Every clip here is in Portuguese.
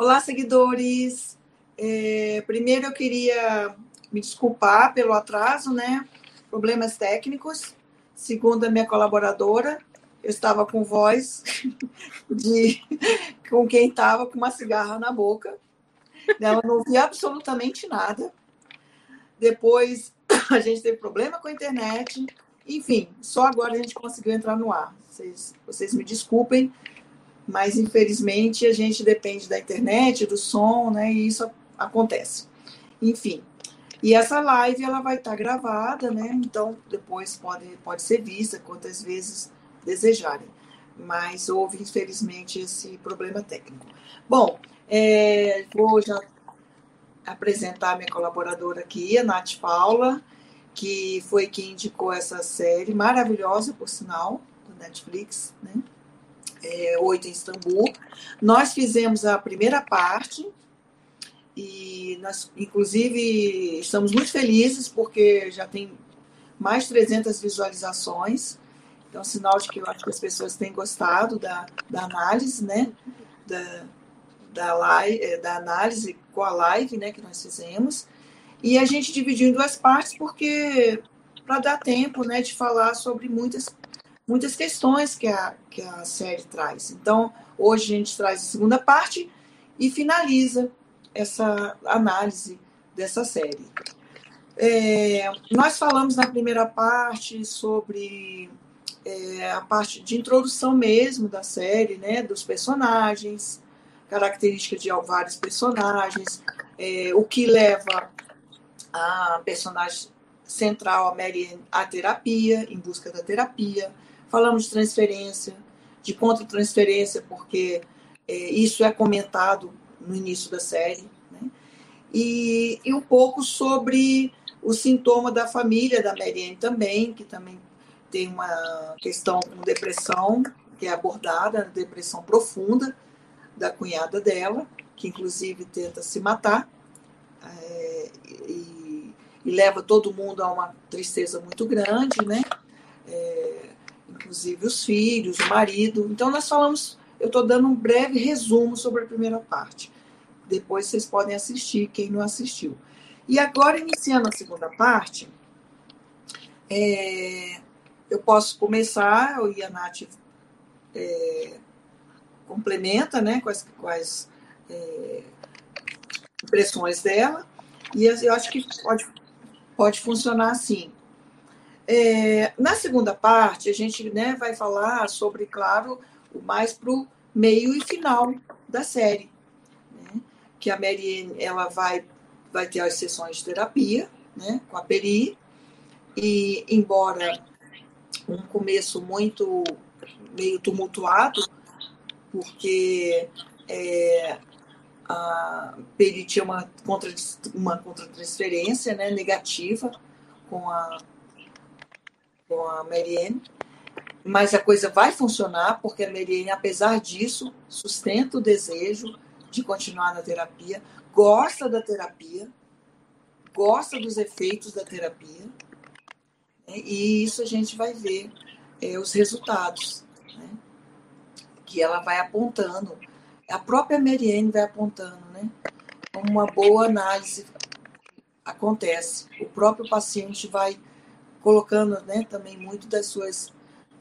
Olá, seguidores. É, primeiro eu queria me desculpar pelo atraso, né? Problemas técnicos. Segundo a minha colaboradora, eu estava com voz de com quem estava com uma cigarra na boca. Ela não ouvia absolutamente nada. Depois a gente teve problema com a internet. Enfim, só agora a gente conseguiu entrar no ar. Vocês, vocês me desculpem, mas infelizmente a gente depende da internet, do som, né? E isso acontece. Enfim. E essa live ela vai estar gravada, né? Então depois pode, pode ser vista quantas vezes desejarem. Mas houve, infelizmente, esse problema técnico. Bom, é, vou já apresentar minha colaboradora aqui, a Nath Paula, que foi quem indicou essa série maravilhosa, por sinal, do Netflix, né? É, Oito em Istambul. Nós fizemos a primeira parte e nós, inclusive, estamos muito felizes porque já tem mais de 300 visualizações. Então, sinal de que eu acho que as pessoas têm gostado da, da análise, né? Da, da, live, eh, da análise com a live né, que nós fizemos. E a gente dividiu em duas partes porque para dar tempo né, de falar sobre muitas, muitas questões que a, que a série traz. Então, hoje a gente traz a segunda parte e finaliza essa análise dessa série. É, nós falamos na primeira parte sobre é, a parte de introdução mesmo da série, né, dos personagens, características de vários personagens, é, o que leva a personagem central, a Mary, à terapia, em busca da terapia. Falamos de transferência, de contra-transferência, porque é, isso é comentado no início da série. Né? E, e um pouco sobre o sintoma da família da Marianne também, que também tem uma questão com depressão, que é abordada, depressão profunda da cunhada dela, que inclusive tenta se matar, é, e, e, leva todo mundo a uma tristeza muito grande, né? É, inclusive os filhos, o marido. Então, nós falamos, eu estou dando um breve resumo sobre a primeira parte. Depois vocês podem assistir, quem não assistiu. E agora, iniciando a segunda parte, é, eu posso começar, e a Nath é, complementa né, com as, com as é, impressões dela, e eu acho que pode, pode funcionar assim. É, na segunda parte, a gente né, vai falar sobre, claro, o mais para o meio e final da série. Né? Que a Mary ela vai, vai ter as sessões de terapia né, com a Peri, e embora um começo muito meio tumultuado, porque é, a Peri tinha uma, contra, uma contratransferência né, negativa com a, com a Marianne, mas a coisa vai funcionar porque a Marianne, apesar disso, sustenta o desejo de continuar na terapia, gosta da terapia, gosta dos efeitos da terapia, né, e isso a gente vai ver é, os resultados que ela vai apontando, a própria Marianne vai apontando, né? Uma boa análise acontece. O próprio paciente vai colocando né, também muito das suas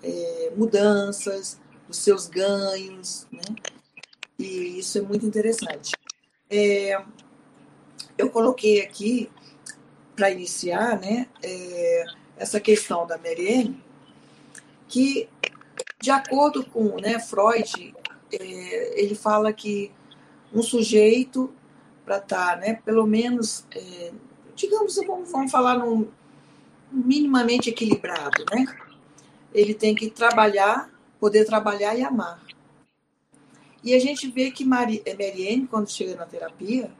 é, mudanças, os seus ganhos, né? E isso é muito interessante. É, eu coloquei aqui, para iniciar, né, é, essa questão da Marianne, que de acordo com né, Freud, é, ele fala que um sujeito, para estar, tá, né, pelo menos, é, digamos, vamos, vamos falar num minimamente equilibrado, né? Ele tem que trabalhar, poder trabalhar e amar. E a gente vê que Mari, é, Marianne, quando chega na terapia,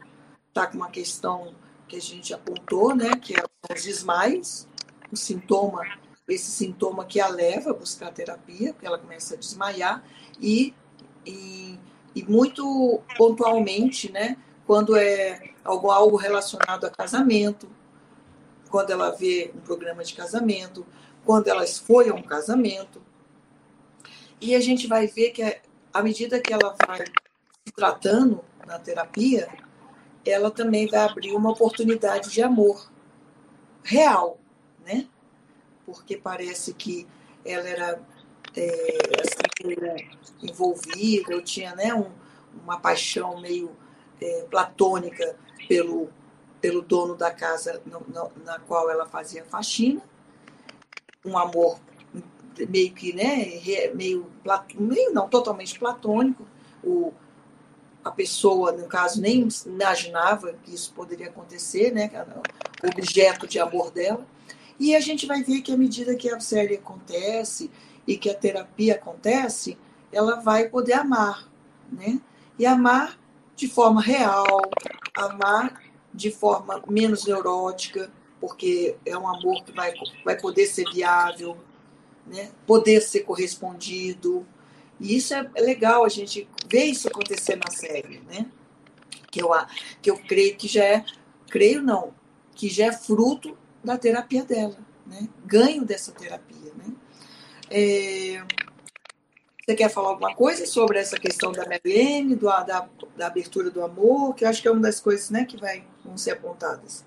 está com uma questão que a gente apontou, né, que é os desmaios, o sintoma esse sintoma que a leva a buscar terapia, porque ela começa a desmaiar, e, e, e muito pontualmente, né, quando é algo, algo relacionado a casamento, quando ela vê um programa de casamento, quando ela foi a um casamento. E a gente vai ver que à medida que ela vai se tratando, na terapia, ela também vai abrir uma oportunidade de amor real, né? Porque parece que ela era é, assim, envolvida, eu tinha né, um, uma paixão meio é, platônica pelo, pelo dono da casa no, no, na qual ela fazia faxina, um amor meio que, né, meio, meio não totalmente platônico, o, a pessoa, no caso, nem imaginava que isso poderia acontecer, né, o objeto de amor dela, e a gente vai ver que à medida que a série acontece e que a terapia acontece, ela vai poder amar, né, e amar de forma real, amar de forma menos neurótica, porque é um amor que vai, vai poder ser viável, né? poder ser correspondido. E isso é legal a gente ver isso acontecer na série, né? Que eu, que eu creio que já é, creio não, que já é fruto da terapia dela, né? Ganho dessa terapia, né? É, você quer falar alguma coisa sobre essa questão da Mariene, do, da, da abertura do amor, que eu acho que é uma das coisas né, que vai, vão ser apontadas.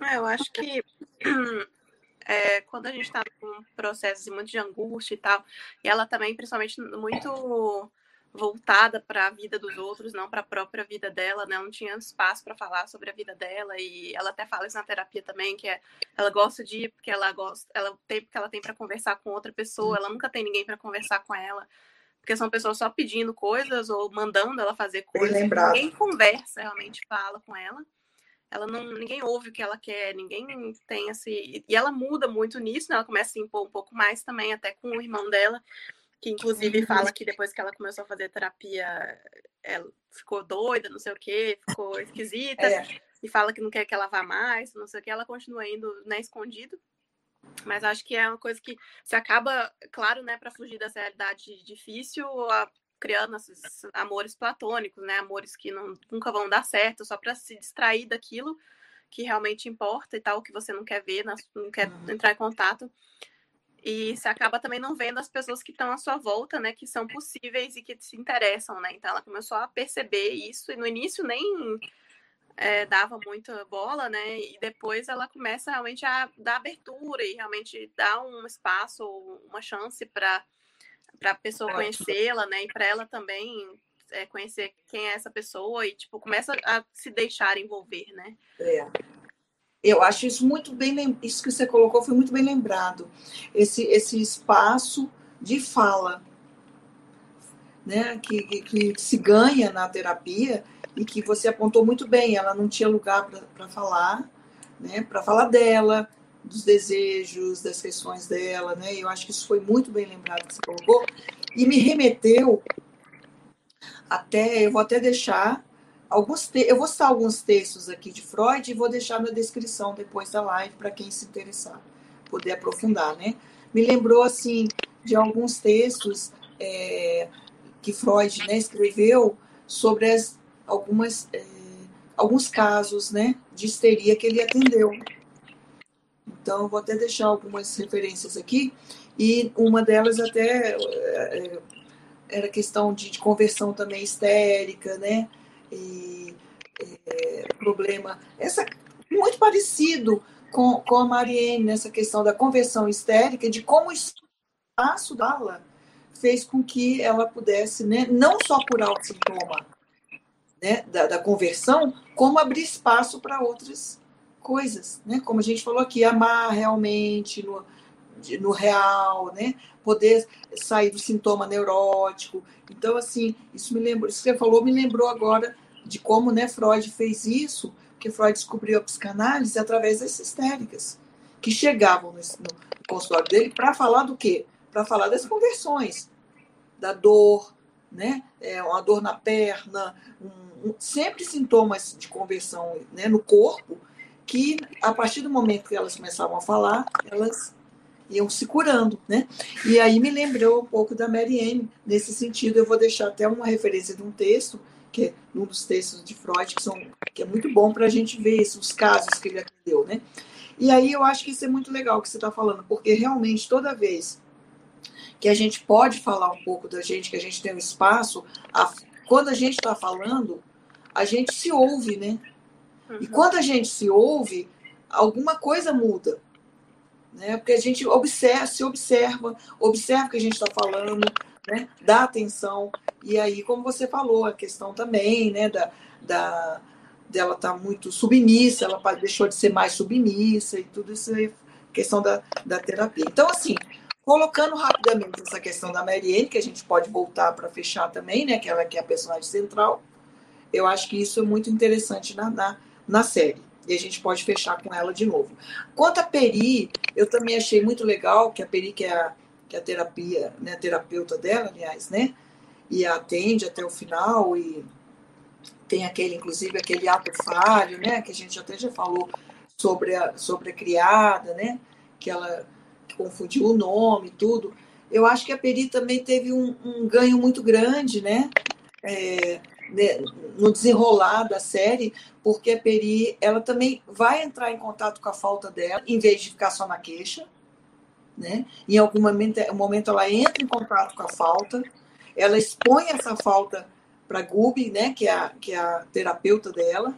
É, eu acho que é, quando a gente está com processos muito de angústia e tal, e ela também, principalmente, muito voltada para a vida dos outros, não para a própria vida dela, né? Não tinha espaço para falar sobre a vida dela e ela até fala isso na terapia também, que é, ela gosta de ir porque ela gosta, ela tem porque ela tem para conversar com outra pessoa, ela nunca tem ninguém para conversar com ela, porque são pessoas só pedindo coisas ou mandando ela fazer coisas. Ninguém conversa, realmente fala com ela ela não ninguém ouve o que ela quer, ninguém tem esse e ela muda muito nisso, né? Ela começa a se impor um pouco mais também, até com o irmão dela, que inclusive uhum. fala que depois que ela começou a fazer terapia, ela ficou doida, não sei o que, ficou esquisita é. e fala que não quer que ela vá mais, não sei o que, ela continua indo, né, escondido. Mas acho que é uma coisa que se acaba, claro, né, para fugir dessa realidade difícil, a criando esses amores platônicos, né? Amores que não, nunca vão dar certo, só para se distrair daquilo que realmente importa e tal, que você não quer ver, não quer uhum. entrar em contato. E você acaba também não vendo as pessoas que estão à sua volta, né? Que são possíveis e que se interessam, né? Então ela começou a perceber isso e no início nem é, dava muita bola, né? E depois ela começa realmente a dar abertura e realmente dar um espaço, uma chance para para a pessoa conhecê-la, né? E para ela também é, conhecer quem é essa pessoa e tipo começa a se deixar envolver, né? É. Eu acho isso muito bem isso que você colocou foi muito bem lembrado. Esse esse espaço de fala, né? Que, que, que se ganha na terapia e que você apontou muito bem. Ela não tinha lugar para falar, né? Para falar dela, dos desejos, das questões dela, né? Eu acho que isso foi muito bem lembrado que você colocou e me remeteu até, eu vou até deixar alguns te... eu vou citar alguns textos aqui de Freud e vou deixar na descrição depois da live para quem se interessar, poder aprofundar, né? Me lembrou assim de alguns textos é, que Freud né, escreveu sobre as, algumas é, alguns casos, né, de histeria que ele atendeu. Então, vou até deixar algumas referências aqui, e uma delas até é, era questão de, de, conversão também histérica, né? E é, problema, essa muito parecido com, com a Mariene nessa questão da conversão histérica, de como o espaço dela fez com que ela pudesse, né, não só curar o sintoma né, da, da conversão, como abrir espaço para outras coisas, né? Como a gente falou aqui, amar realmente no, no real, né? Poder sair do sintoma neurótico. Então, assim, isso me lembrou, isso que você falou me lembrou agora de como, né, Freud fez isso, porque Freud descobriu a psicanálise através das histéricas, que chegavam no, no consultório dele para falar do quê? Para falar das conversões, da dor, né? É, uma dor na perna, um, um, sempre sintomas de conversão né, no corpo, que a partir do momento que elas começavam a falar, elas iam se curando, né? E aí me lembrou um pouco da Mary Anne nesse sentido. Eu vou deixar até uma referência de um texto que é um dos textos de Freud que são que é muito bom para a gente ver esses, os casos que ele atendeu, né? E aí eu acho que isso é muito legal que você está falando, porque realmente toda vez que a gente pode falar um pouco da gente, que a gente tem um espaço, a, quando a gente está falando, a gente se ouve, né? E quando a gente se ouve, alguma coisa muda. Né? Porque a gente observa, se observa, observa o que a gente está falando, né? dá atenção. E aí, como você falou, a questão também né? da, da, dela estar tá muito submissa, ela deixou de ser mais submissa e tudo isso é questão da, da terapia. Então, assim, colocando rapidamente essa questão da Marielle, que a gente pode voltar para fechar também, né? Que ela que é a personagem central, eu acho que isso é muito interessante na, na, na série. E a gente pode fechar com ela de novo. Quanto a Peri, eu também achei muito legal que a Peri, que é a, que é a terapia, né, a terapeuta dela, aliás, né? E atende até o final e tem aquele, inclusive, aquele ato falho, né? Que a gente até já falou sobre a, sobre a criada, né? Que ela confundiu o nome tudo. Eu acho que a Peri também teve um, um ganho muito grande, né? É, né, no desenrolar da série, porque a Peri ela também vai entrar em contato com a falta dela, em vez de ficar só na queixa. Né? Em algum momento, momento ela entra em contato com a falta, ela expõe essa falta para Gubi, né, que é a, que é a terapeuta dela,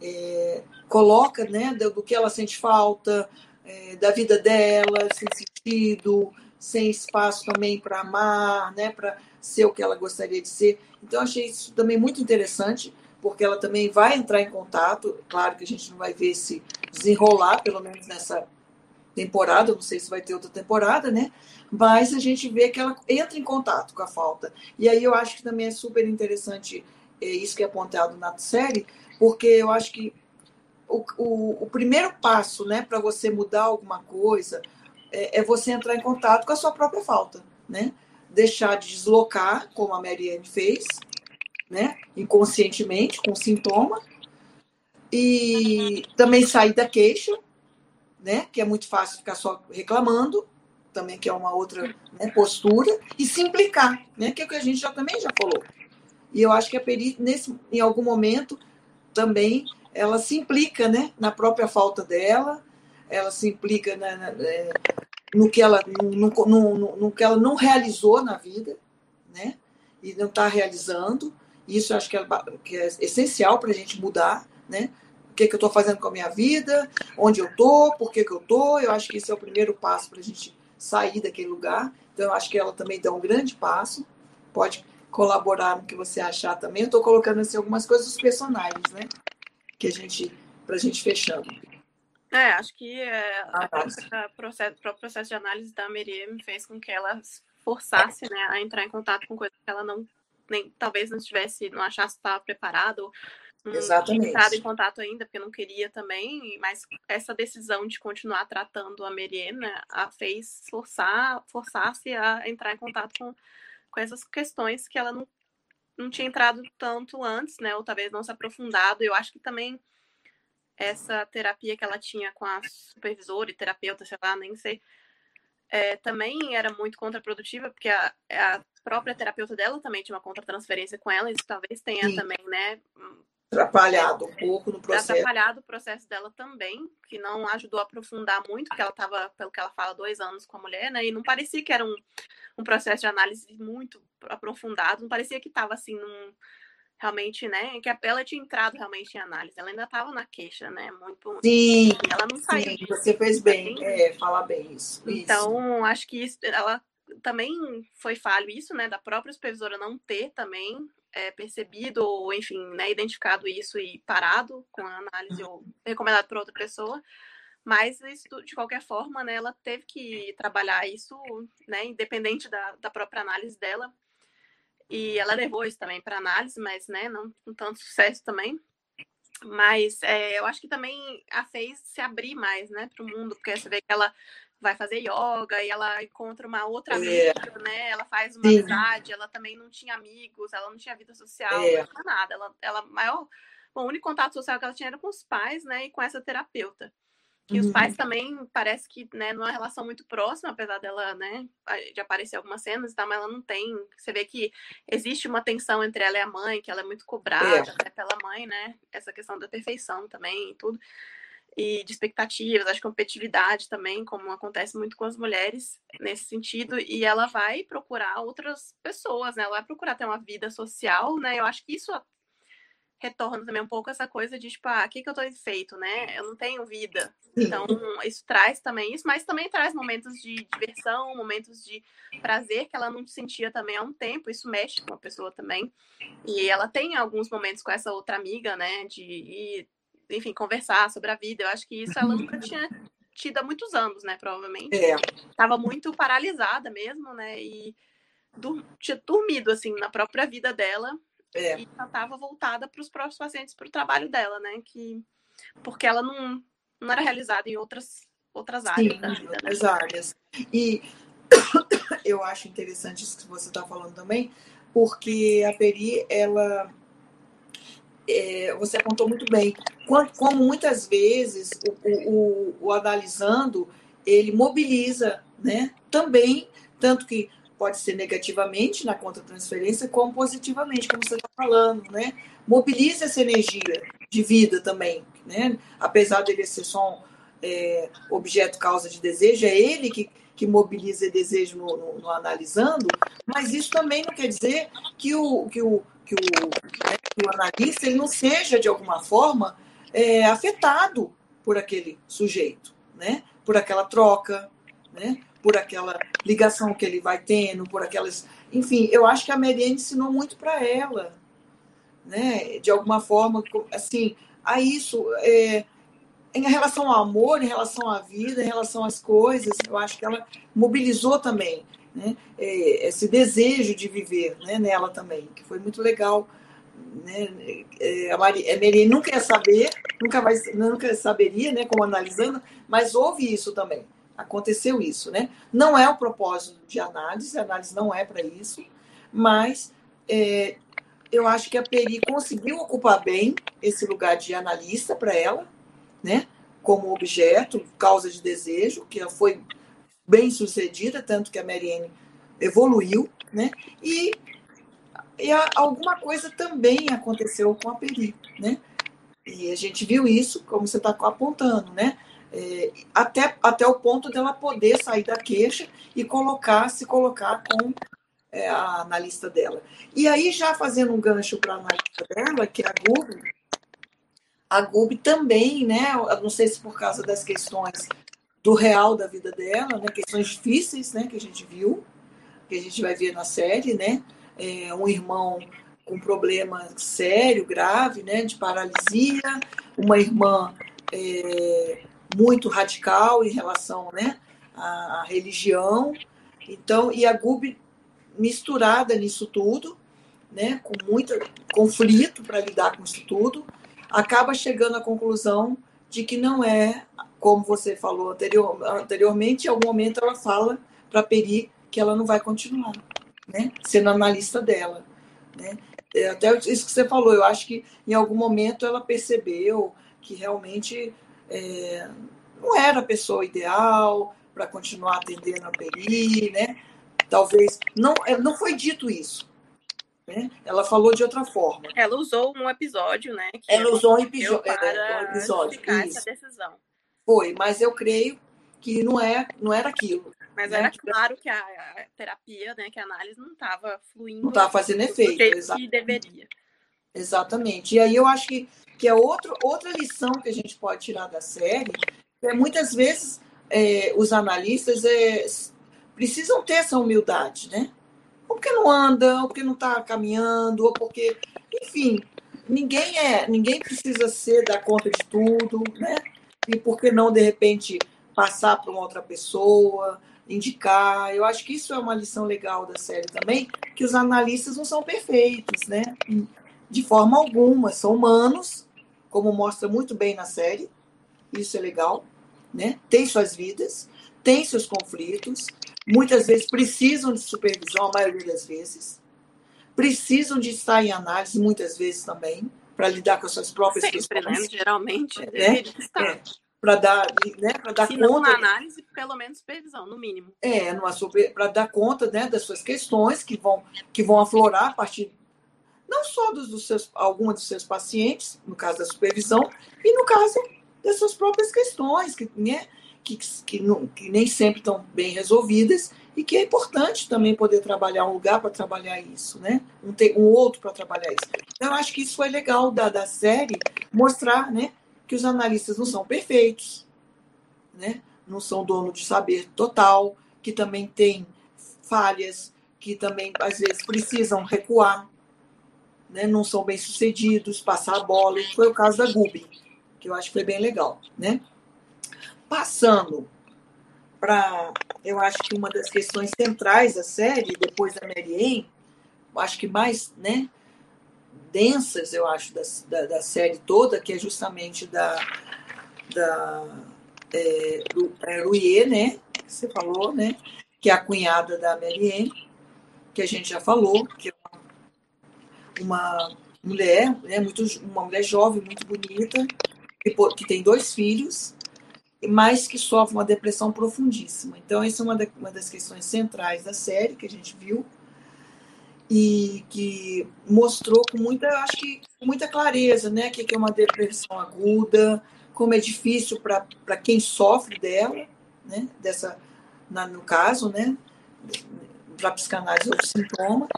é, coloca né, do, do, que ela sente falta, é, da vida dela, sem sentido, sem espaço também para amar, né, para ser o que ela gostaria de ser. Então, achei isso também muito interessante, porque ela também vai entrar em contato. Claro que a gente não vai ver se desenrolar, pelo menos nessa temporada, não sei se vai ter outra temporada, né? Mas a gente vê que ela entra em contato com a falta. E aí eu acho que também é super interessante é, isso que é apontado na série, porque eu acho que o, o, o primeiro passo né, para você mudar alguma coisa é, é, você entrar em contato com a sua própria falta, né? Deixar de deslocar, como a Marianne fez, né? Inconscientemente, com sintoma, e também sair da queixa, né? Que é muito fácil ficar só reclamando, também que é uma outra né, postura, e se implicar, né? Que é o que a gente já também já falou. E eu acho que a Peri, nesse, em algum momento, também ela se implica né, na própria falta dela, ela se implica na, na, é, no, que ela, no, no, no, que ela não realizou na vida, né? E não está realizando. Isso acho que é, que é essencial para a gente mudar, né? O que, que eu estou fazendo com a minha vida, onde eu estou, por que, que eu estou. Eu acho que esse é o primeiro passo para a gente sair daquele lugar. Então, eu acho que ela também dá um grande passo. Pode colaborar no que você achar também. Eu estou colocando assim, algumas coisas dos personagens, né? Que a gente, para a gente fechando. É, acho que é, ah, tá. o processo, processo de análise da Miriam fez com que ela forçasse né, a entrar em contato com coisas que ela não, nem, talvez não estivesse, não achasse que estava preparada, ou não Exatamente. entrado em contato ainda, porque não queria também, mas essa decisão de continuar tratando a Miriam né, a fez forçar, forçar-se a entrar em contato com com essas questões que ela não, não tinha entrado tanto antes, né? Ou talvez não se aprofundado. Eu acho que também essa terapia que ela tinha com a supervisora e terapeuta, sei lá, nem sei, é, também era muito contraprodutiva, porque a, a, própria terapeuta dela também tinha uma contratransferência com ela, isso talvez tenha Sim. também, né? Atrapalhado um pouco no processo. Atrapalhado o processo dela também, que não ajudou a aprofundar muito, porque ela estava, pelo que ela fala, dois anos com a mulher, né? E não parecia que era um, um processo de análise muito aprofundado, não parecia que estava assim num realmente, né, que ela tinha entrado realmente em análise, ela ainda estava na queixa, né, muito sim, ela não saiu sim, você fez bem, é, falar bem isso, então isso. acho que isso, ela também foi falho isso, né, da própria supervisora não ter também é, percebido ou enfim, né, identificado isso e parado com a análise ou recomendado para outra pessoa, mas isso, de qualquer forma, né, ela teve que trabalhar isso, né, independente da, da própria análise dela. E ela levou isso também para análise, mas, né, não com tanto sucesso também. Mas é, eu acho que também a fez se abrir mais, né, para o mundo, porque você vê que ela vai fazer yoga e ela encontra uma outra é. amiga, né? Ela faz uma Sim. amizade, ela também não tinha amigos, ela não tinha vida social, é. não tinha nada. Ela, ela maior, bom, o único contato social que ela tinha era com os pais, né, e com essa terapeuta que uhum. os pais também parece que, né, numa relação muito próxima, apesar dela, né, de aparecer algumas cenas e tal, mas ela não tem. Você vê que existe uma tensão entre ela e a mãe, que ela é muito cobrada é. pela mãe, né? Essa questão da perfeição também e tudo. E de expectativas, acho que competitividade também, como acontece muito com as mulheres nesse sentido, e ela vai procurar outras pessoas, né? Ela vai procurar ter uma vida social, né? Eu acho que isso retorna também um pouco essa coisa de, tipo, ah, o que, que eu tô feito, né? Eu não tenho vida. Então, isso traz também isso, mas também traz momentos de diversão, momentos de prazer que ela não sentia também há um tempo. Isso mexe com a pessoa também. E ela tem alguns momentos com essa outra amiga, né? De ir, enfim, conversar sobre a vida. Eu acho que isso ela nunca tinha tido há muitos anos, né? Provavelmente. É. Tava muito paralisada mesmo, né? E tinha dormido, assim, na própria vida dela é. E ela estava voltada para os próprios pacientes, para o trabalho dela, né? Que, porque ela não, não era realizada em outras, outras áreas Sim, da vida. Né? Outras áreas. E eu acho interessante isso que você está falando também, porque a Peri, ela. É, você apontou muito bem. Como muitas vezes o, o, o, analisando, ele mobiliza, né? Também, tanto que pode ser negativamente na conta transferência, como positivamente, como você está falando, né? Mobiliza essa energia de vida também, né? Apesar dele ser só um é, objeto causa de desejo, é ele que, que mobiliza desejo no, no, no, analisando, mas isso também não quer dizer que o, que o, que o, né, o analista ele não seja, de alguma forma, é, afetado por aquele sujeito, né? por aquela troca, né? por aquela ligação que ele vai tendo, por aquelas. Enfim, eu acho que a Mariane ensinou muito para ela, né? De alguma forma, assim, a isso. É, em relação ao amor, em relação à vida, em relação às coisas, eu acho que ela mobilizou também né? É, esse desejo de viver né? nela também, que foi muito legal. Né? É, a Mariane nunca ia saber, nunca, vai, nunca saberia, né? como analisando, mas houve isso também. Aconteceu isso, né? Não é o propósito de análise, a análise não é para isso, mas é, eu acho que a Peri conseguiu ocupar bem esse lugar de analista para ela, né? Como objeto, causa de desejo, que foi bem sucedida, tanto que a Mariane evoluiu, né? E, e a, alguma coisa também aconteceu com a Peri, né? E a gente viu isso, como você está apontando, né? é, até, até o ponto dela poder sair da queixa e colocar, se colocar com é, a analista dela. E aí, já fazendo um gancho para a analista dela, que é a Google, a Google também, né? Não sei se por causa das questões do real da vida dela, né? Questões difíceis, né? Que a gente viu, que a gente vai ver na série, né? É, um irmão com problema sério, grave, né? De paralisia, uma irmã é, muito radical em relação né, à religião. Então, e a GUB misturada nisso tudo, né, com muito conflito para lidar com isso tudo, acaba chegando à conclusão de que não é, como você falou anterior, anteriormente, em algum momento ela fala para Peri que ela não vai continuar, né, sendo analista dela. Né. É até isso que você falou, eu acho que em algum momento ela percebeu que realmente é, não era a pessoa ideal para continuar atendendo a Peri, né? Talvez não, é, não foi dito isso. Né? Ela falou de outra forma. Ela usou um episódio, né? ela usou um, episódio, é, um episódio. Isso. Essa decisão. Foi, mas eu creio que não é, não era aquilo. Mas né? era claro que a, terapia, né, que a análise não estava fluindo. Não estava fazendo efeito, exatamente. que deveria. Exatamente. E aí eu acho que, que é outro, outra lição que a gente pode tirar da série, é, muitas vezes é, os analistas é, precisam ter essa humildade, né? Ou porque não andam, ou porque não está caminhando, ou porque, enfim, ninguém é, ninguém precisa ser dar conta de tudo, né? E por que não de repente passar para uma outra pessoa, indicar? Eu acho que isso é uma lição legal da série também, que os analistas não são perfeitos, né? de forma alguma, são humanos, como mostra muito bem na série, isso é legal, né? Tem suas vidas, tem seus conflitos, muitas vezes precisam de supervisão, a maioria das vezes, precisam de estar em análise, muitas vezes também, para lidar com as suas próprias Sempre, questões. Né? Geralmente, né? É, para dar, né, para dar Se conta. Não análise, pelo menos supervisão, no mínimo. É, para dar conta né, das suas questões que vão, que vão aflorar a partir não só dos, dos seus, alguns dos seus pacientes, no caso da supervisão, e no caso das suas próprias questões, que, né, que, que, não, que nem sempre estão bem resolvidas e que é importante também poder trabalhar um lugar para trabalhar isso, né? Um, ter, um outro para trabalhar isso. Então, eu acho que isso foi legal da, da série, mostrar né, que os analistas não são perfeitos, né? não são dono de saber total, que também tem falhas, que também às vezes precisam recuar, né? não são bem sucedidos, passar a bola. Foi o caso da Gubi, que eu acho que foi bem legal. Né? Passando para, eu acho que uma das questões centrais da série, depois da Mary acho que mais né, densas, eu acho, da, da, da série toda, que é justamente da, da é, do é, né, que você falou, né, que é a cunhada da Mary que a gente já falou, que é uma, mulher, né, muito, uma mulher jovem, muito bonita, que, que tem dois filhos, mas que sofre uma depressão profundíssima. Então, essa é uma, da, uma das questões centrais da série que a gente viu e que mostrou com muita, acho que com muita clareza, né, que é uma depressão aguda, como é difícil para quem sofre dela, né, dessa, na, no caso, né, para psicanálise ou sintoma,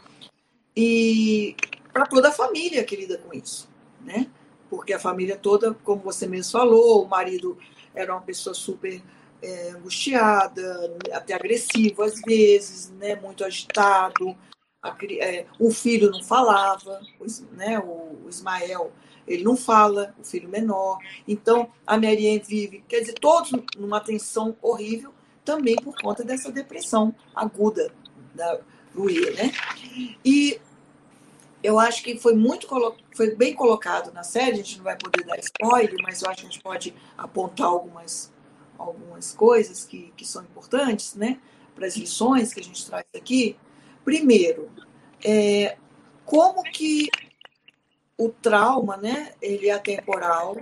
e para toda a família que lida com isso, né, porque a família toda, como você mesmo falou, o marido era uma pessoa super é, angustiada, até agressivo às vezes, né, muito agitado. É, o filho não falava, né, o, Ismael ele não fala, o filho menor. Então a Marianne vive, quer dizer, todos numa tensão horrível, também por conta dessa depressão aguda da Louis, né? E eu acho que foi muito foi bem colocado na série, a gente não vai poder dar spoiler, mas eu acho que a gente pode apontar algumas, algumas coisas que, que são importantes, né? Para as lições que a gente traz aqui. Primeiro, é, como que o trauma, né? Ele é atemporal.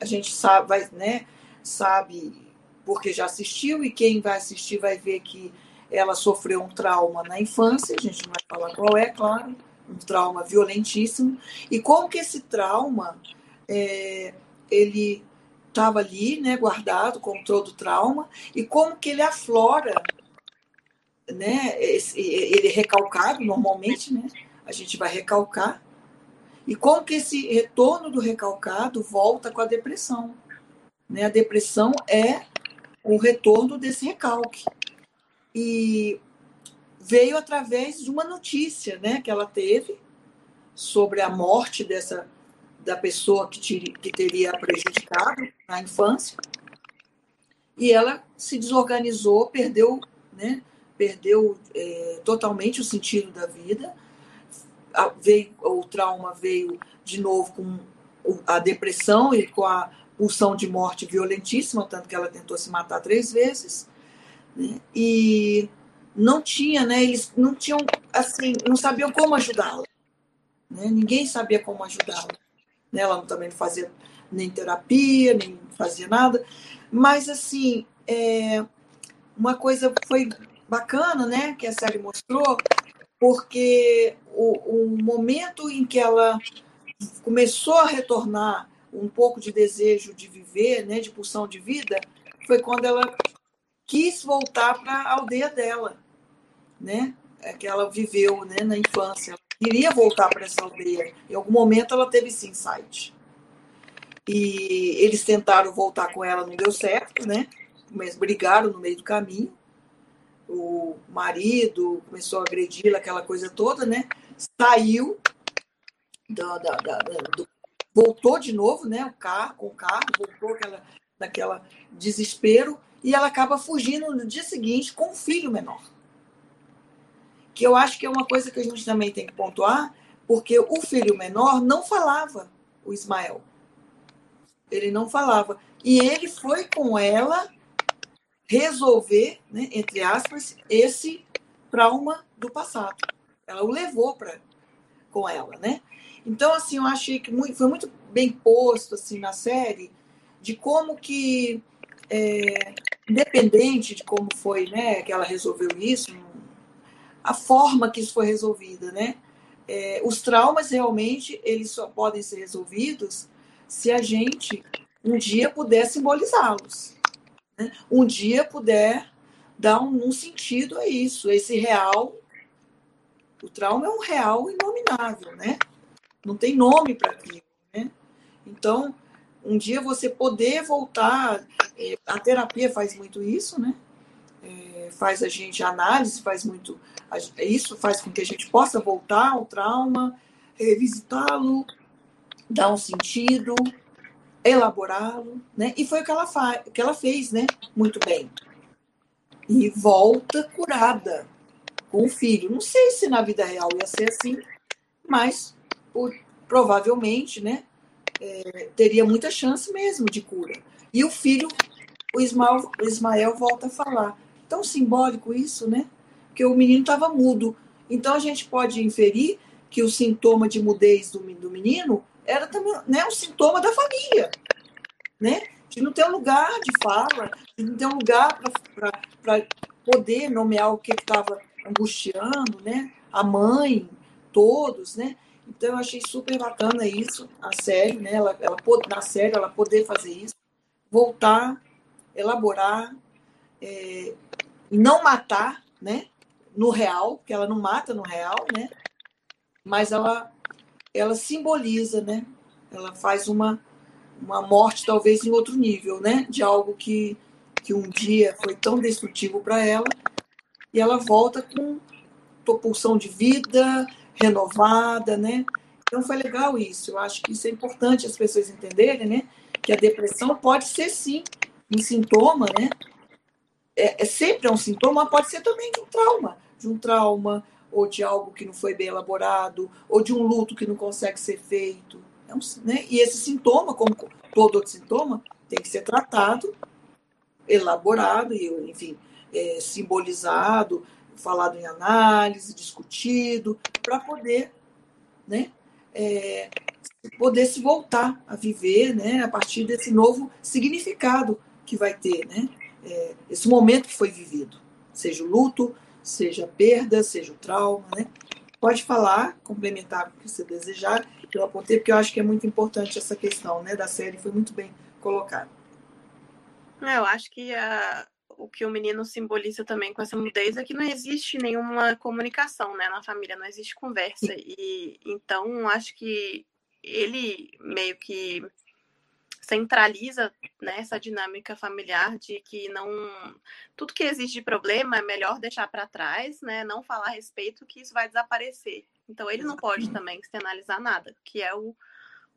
A gente sabe, vai, né? Sabe porque já assistiu e quem vai assistir vai ver que ela sofreu um trauma na infância. A gente não vai falar qual é, claro um trauma violentíssimo, e como que esse trauma é, ele estava ali, né, guardado, como todo trauma, e como que ele aflora, né, esse, ele recalcado normalmente, né, a gente vai recalcar, e como que esse retorno do recalcado volta com a depressão, né, a depressão é o retorno desse recalque. E veio através de uma notícia né, que ela teve sobre a morte dessa da pessoa que, tiri, que teria prejudicado na infância. E ela se desorganizou, perdeu, né, perdeu é, totalmente o sentido da vida. A, veio, o trauma veio de novo com a depressão e com a pulsão de morte violentíssima, tanto que ela tentou se matar três vezes. Né? E não tinha, né? Eles não tinham, assim, não sabiam como ajudá-la. Né? Ninguém sabia como ajudá-la. Né? Ela também não fazia nem terapia, nem fazia nada. Mas, assim, é, uma coisa foi bacana, né? Que a série mostrou, porque o, o momento em que ela começou a retornar um pouco de desejo de viver, né, de pulsão de vida, foi quando ela quis voltar para a aldeia dela né, é que ela viveu né, na infância. Ela queria voltar para essa aldeia. Em algum momento ela teve esse insight. E eles tentaram voltar com ela, não deu certo, né? Mas brigaram no meio do caminho. O marido começou a agredi-la, aquela coisa toda, né? Saiu da, da, da, do, voltou de novo, né? O carro, com o carro, voltou aquela, naquela desespero e ela acaba fugindo no dia seguinte com um filho menor que eu acho que é uma coisa que a gente também tem que pontuar, porque o filho menor não falava, o Ismael. Ele não falava. E ele foi com ela resolver, né, entre aspas, esse trauma do passado. Ela o levou para com ela, né? Então, assim, eu achei que muito, foi muito bem posto assim na série de como que, é, independente de como foi, né, que ela resolveu isso, a forma que isso foi resolvida, né? É, os traumas realmente eles só podem ser resolvidos se a gente um dia puder simbolizá-los. Né? Um dia puder dar um, um, sentido a isso, esse real. O trauma é um real inominável, né? Não tem nome para aquilo, né? Então, um dia você poder voltar, é, a terapia faz muito isso, né? É, faz a gente análise, faz muito isso faz com que a gente possa voltar ao trauma, revisitá-lo, dar um sentido, elaborá-lo, né? E foi o que ela, fa que ela fez, né? Muito bem. E volta curada com o filho. Não sei se na vida real ia ser assim, mas por, provavelmente, né? É, teria muita chance mesmo de cura. E o filho, o Ismael, o Ismael volta a falar. Tão simbólico isso, né? Porque o menino estava mudo. Então a gente pode inferir que o sintoma de mudez do, do menino era também né, um sintoma da família, né? De não ter um lugar de fala, de não ter um lugar para poder nomear o que estava angustiando, né? A mãe, todos, né? Então eu achei super bacana isso, a série, né? Ela, ela na série ela poder fazer isso, voltar, elaborar, é, não matar, né? No real, porque ela não mata no real, né? Mas ela ela simboliza, né? Ela faz uma, uma morte talvez em outro nível, né? De algo que, que um dia foi tão destrutivo para ela e ela volta com propulsão de vida renovada, né? Então foi legal isso. Eu acho que isso é importante as pessoas entenderem, né? Que a depressão pode ser sim um sintoma, né? É, é sempre é um sintoma, pode ser também de um trauma, de um trauma ou de algo que não foi bem elaborado, ou de um luto que não consegue ser feito. É um, né? E esse sintoma, como todo outro sintoma, tem que ser tratado, elaborado, e, enfim, é, simbolizado, falado em análise, discutido, para poder, né, é, poder se voltar a viver, né, a partir desse novo significado que vai ter, né, é, esse momento que foi vivido, seja o luto, seja a perda, seja o trauma, né? Pode falar, complementar o que você desejar, eu apontei, porque eu acho que é muito importante essa questão né, da série, foi muito bem colocada. É, eu acho que a, o que o menino simboliza também com essa mudez é que não existe nenhuma comunicação né, na família, não existe conversa. E então acho que ele meio que centraliza né, essa dinâmica familiar de que não tudo que existe de problema é melhor deixar para trás, né, não falar a respeito que isso vai desaparecer. Então ele não pode também externalizar nada, que é o,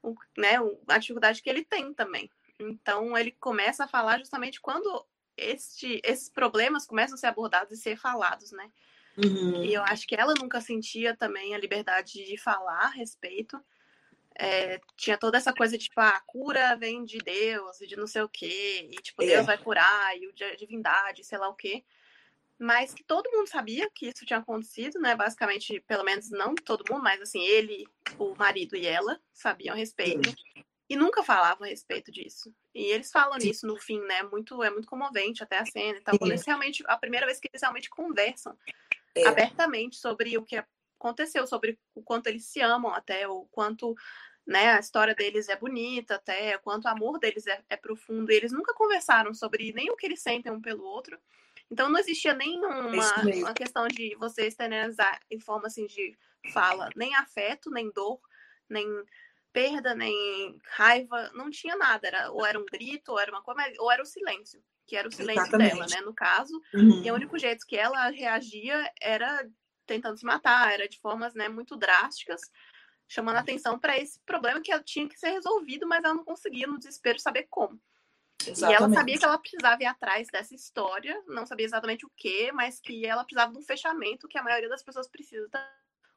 o né, a dificuldade que ele tem também. Então ele começa a falar justamente quando este, esses problemas começam a ser abordados e ser falados, né? Uhum. E eu acho que ela nunca sentia também a liberdade de falar a respeito é, tinha toda essa coisa de, tipo, ah, a cura vem de Deus e de não sei o quê, e, tipo, é. Deus vai curar, e a divindade, sei lá o quê. Mas que todo mundo sabia que isso tinha acontecido, né? Basicamente, pelo menos não todo mundo, mas assim, ele, o marido e ela sabiam a respeito. Sim. E nunca falavam a respeito disso. E eles falam Sim. nisso no fim, né? Muito, é muito comovente até a cena e tal. Quando eles realmente, a primeira vez que eles realmente conversam é. abertamente sobre o que aconteceu, sobre o quanto eles se amam, até o quanto né? A história deles é bonita até, quanto o amor deles é, é profundo. E eles nunca conversaram sobre nem o que eles sentem um pelo outro. Então não existia nenhuma uma questão de você externalizar em forma assim de fala, nem afeto, nem dor, nem perda, nem raiva, não tinha nada. Era, ou era um grito, ou era uma coisa, ou era o silêncio, que era o silêncio Exatamente. dela, né? No caso. Uhum. E o único jeito que ela reagia era tentando se matar, era de formas né, muito drásticas chamando atenção para esse problema que tinha que ser resolvido, mas ela não conseguia, no desespero, saber como. Exatamente. E ela sabia que ela precisava ir atrás dessa história, não sabia exatamente o que, mas que ela precisava de um fechamento que a maioria das pessoas precisa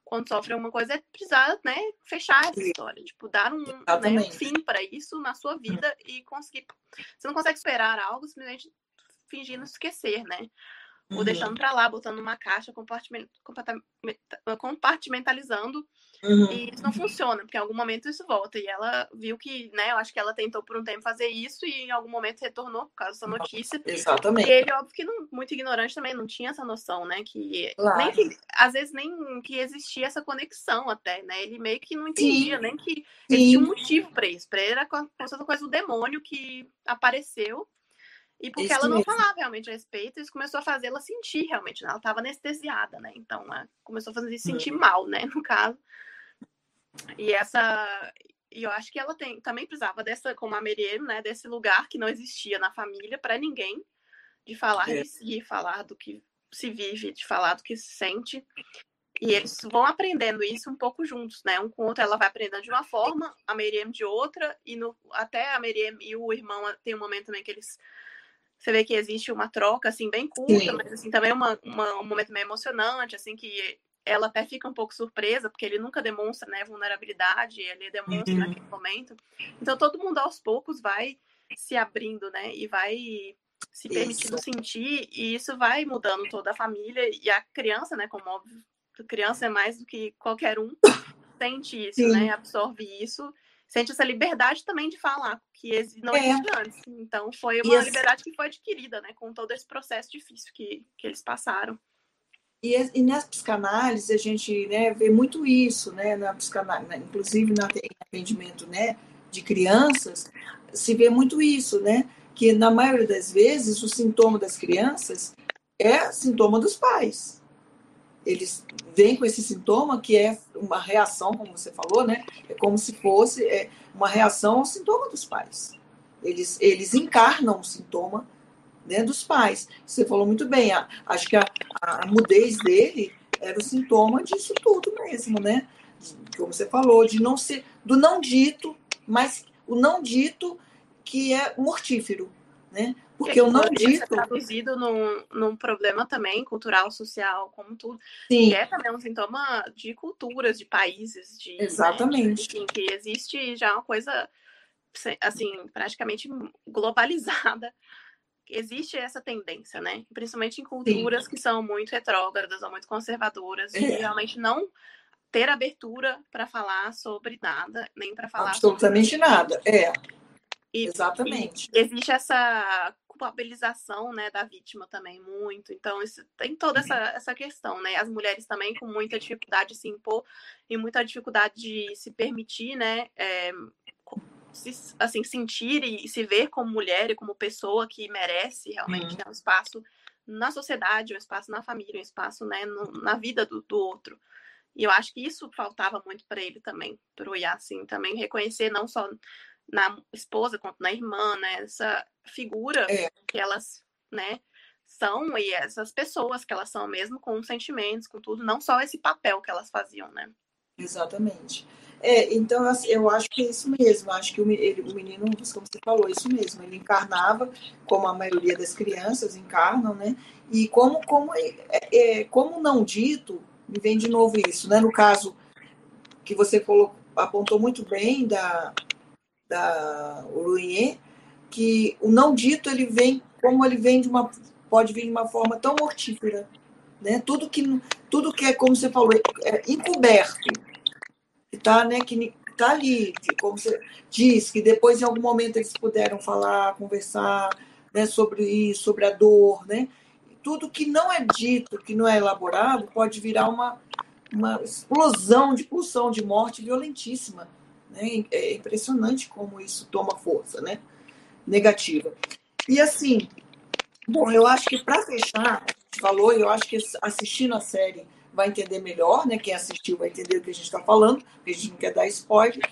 quando sofre alguma coisa, é precisar, né, fechar essa história, tipo, dar um, né, um fim para isso na sua vida hum. e conseguir. Você não consegue esperar algo simplesmente fingindo esquecer, né? uhum. ou deixando para lá, botando numa caixa, compartimentalizando. Uhum. E isso não funciona, porque em algum momento isso volta. E ela viu que, né, eu acho que ela tentou por um tempo fazer isso e em algum momento retornou por causa dessa notícia. Exatamente. E ele, óbvio que não, muito ignorante também, não tinha essa noção, né, que, claro. nem que, às vezes nem que existia essa conexão até, né, ele meio que não entendia, Sim. nem que existia um motivo para isso. Para ele era como se fosse coisa do demônio que apareceu e porque Isso ela não mesmo. falava realmente a respeito, isso começou a fazê-la sentir realmente, né? Ela estava anestesiada, né? Então, ela começou a fazer sentir uhum. mal, né? No caso. E essa. E eu acho que ela tem, também precisava dessa, como a Meriem, né? Desse lugar que não existia na família para ninguém, de falar é. de si, falar do que se vive, de falar do que se sente. E eles vão aprendendo isso um pouco juntos, né? Um com o outro, ela vai aprendendo de uma forma, a Meriem de outra, e no, até a Meriem e o irmão tem um momento também que eles você vê que existe uma troca, assim, bem curta, Sim. mas, assim, também uma, uma, um momento meio emocionante, assim, que ela até fica um pouco surpresa, porque ele nunca demonstra, né, vulnerabilidade, ele demonstra uhum. naquele momento. Então, todo mundo, aos poucos, vai se abrindo, né, e vai se permitindo isso. sentir, e isso vai mudando toda a família, e a criança, né, como óbvio, a criança é mais do que qualquer um, sente isso, Sim. né, absorve isso, sente essa liberdade também de falar, que não é. existia antes. Então, foi uma liberdade que foi adquirida, né, com todo esse processo difícil que, que eles passaram. E, e nas psicanálise a gente né, vê muito isso, né, na psicanálise, inclusive no atendimento né, de crianças, se vê muito isso, né, que na maioria das vezes o sintoma das crianças é sintoma dos pais eles vêm com esse sintoma que é uma reação, como você falou, né? É como se fosse é, uma reação ao sintoma dos pais. Eles, eles encarnam o sintoma né, dos pais. Você falou muito bem, a, acho que a, a, mudez dele era o sintoma disso tudo mesmo, né? Como você falou, de não ser, do não dito, mas o não dito que é mortífero, né? Porque eu não dito. traduzido num, num problema também cultural, social, como tudo. Sim. Que é também um sintoma de culturas, de países, de. Exatamente. Né, que existe já uma coisa, assim, praticamente globalizada. Existe essa tendência, né? Principalmente em culturas Sim. que são muito retrógradas ou muito conservadoras, de é. realmente não ter abertura para falar sobre nada, nem para falar absolutamente sobre... nada. É. E, Exatamente. E existe essa culpabilização né, da vítima também, muito. Então, isso, tem toda essa, essa questão, né? As mulheres também com muita dificuldade de se impor e muita dificuldade de se permitir, né? É, se, assim, sentir e se ver como mulher e como pessoa que merece realmente uhum. né, um espaço na sociedade, um espaço na família, um espaço né, no, na vida do, do outro. E eu acho que isso faltava muito para ele também, para o Yassin também reconhecer não só na esposa quanto na irmã, né? Essa figura é. que elas, né, são e essas pessoas que elas são mesmo com sentimentos, com tudo, não só esse papel que elas faziam, né? Exatamente. É, então assim, eu acho que é isso mesmo. Acho que o, menino, como você falou, é isso mesmo. Ele encarnava como a maioria das crianças encarnam, né? E como como é, é como não dito, me vem de novo isso, né? No caso que você falou, apontou muito bem da da Uruiê, que o não dito ele vem como ele vem de uma pode vir de uma forma tão mortífera, né? Tudo que tudo que é como você falou é encoberto, que tá, né? Que tá ali, que, como você diz, que depois em algum momento eles puderam falar, conversar, né? Sobre isso, sobre a dor, né? Tudo que não é dito, que não é elaborado, pode virar uma uma explosão de pulsão de morte violentíssima né? É impressionante como isso toma força, né? Negativa. E assim, bom, eu acho que para fechar, falou, eu acho que assistindo a série vai entender melhor, né? Quem assistiu vai entender o que a gente está falando, porque a gente não quer dar spoiler,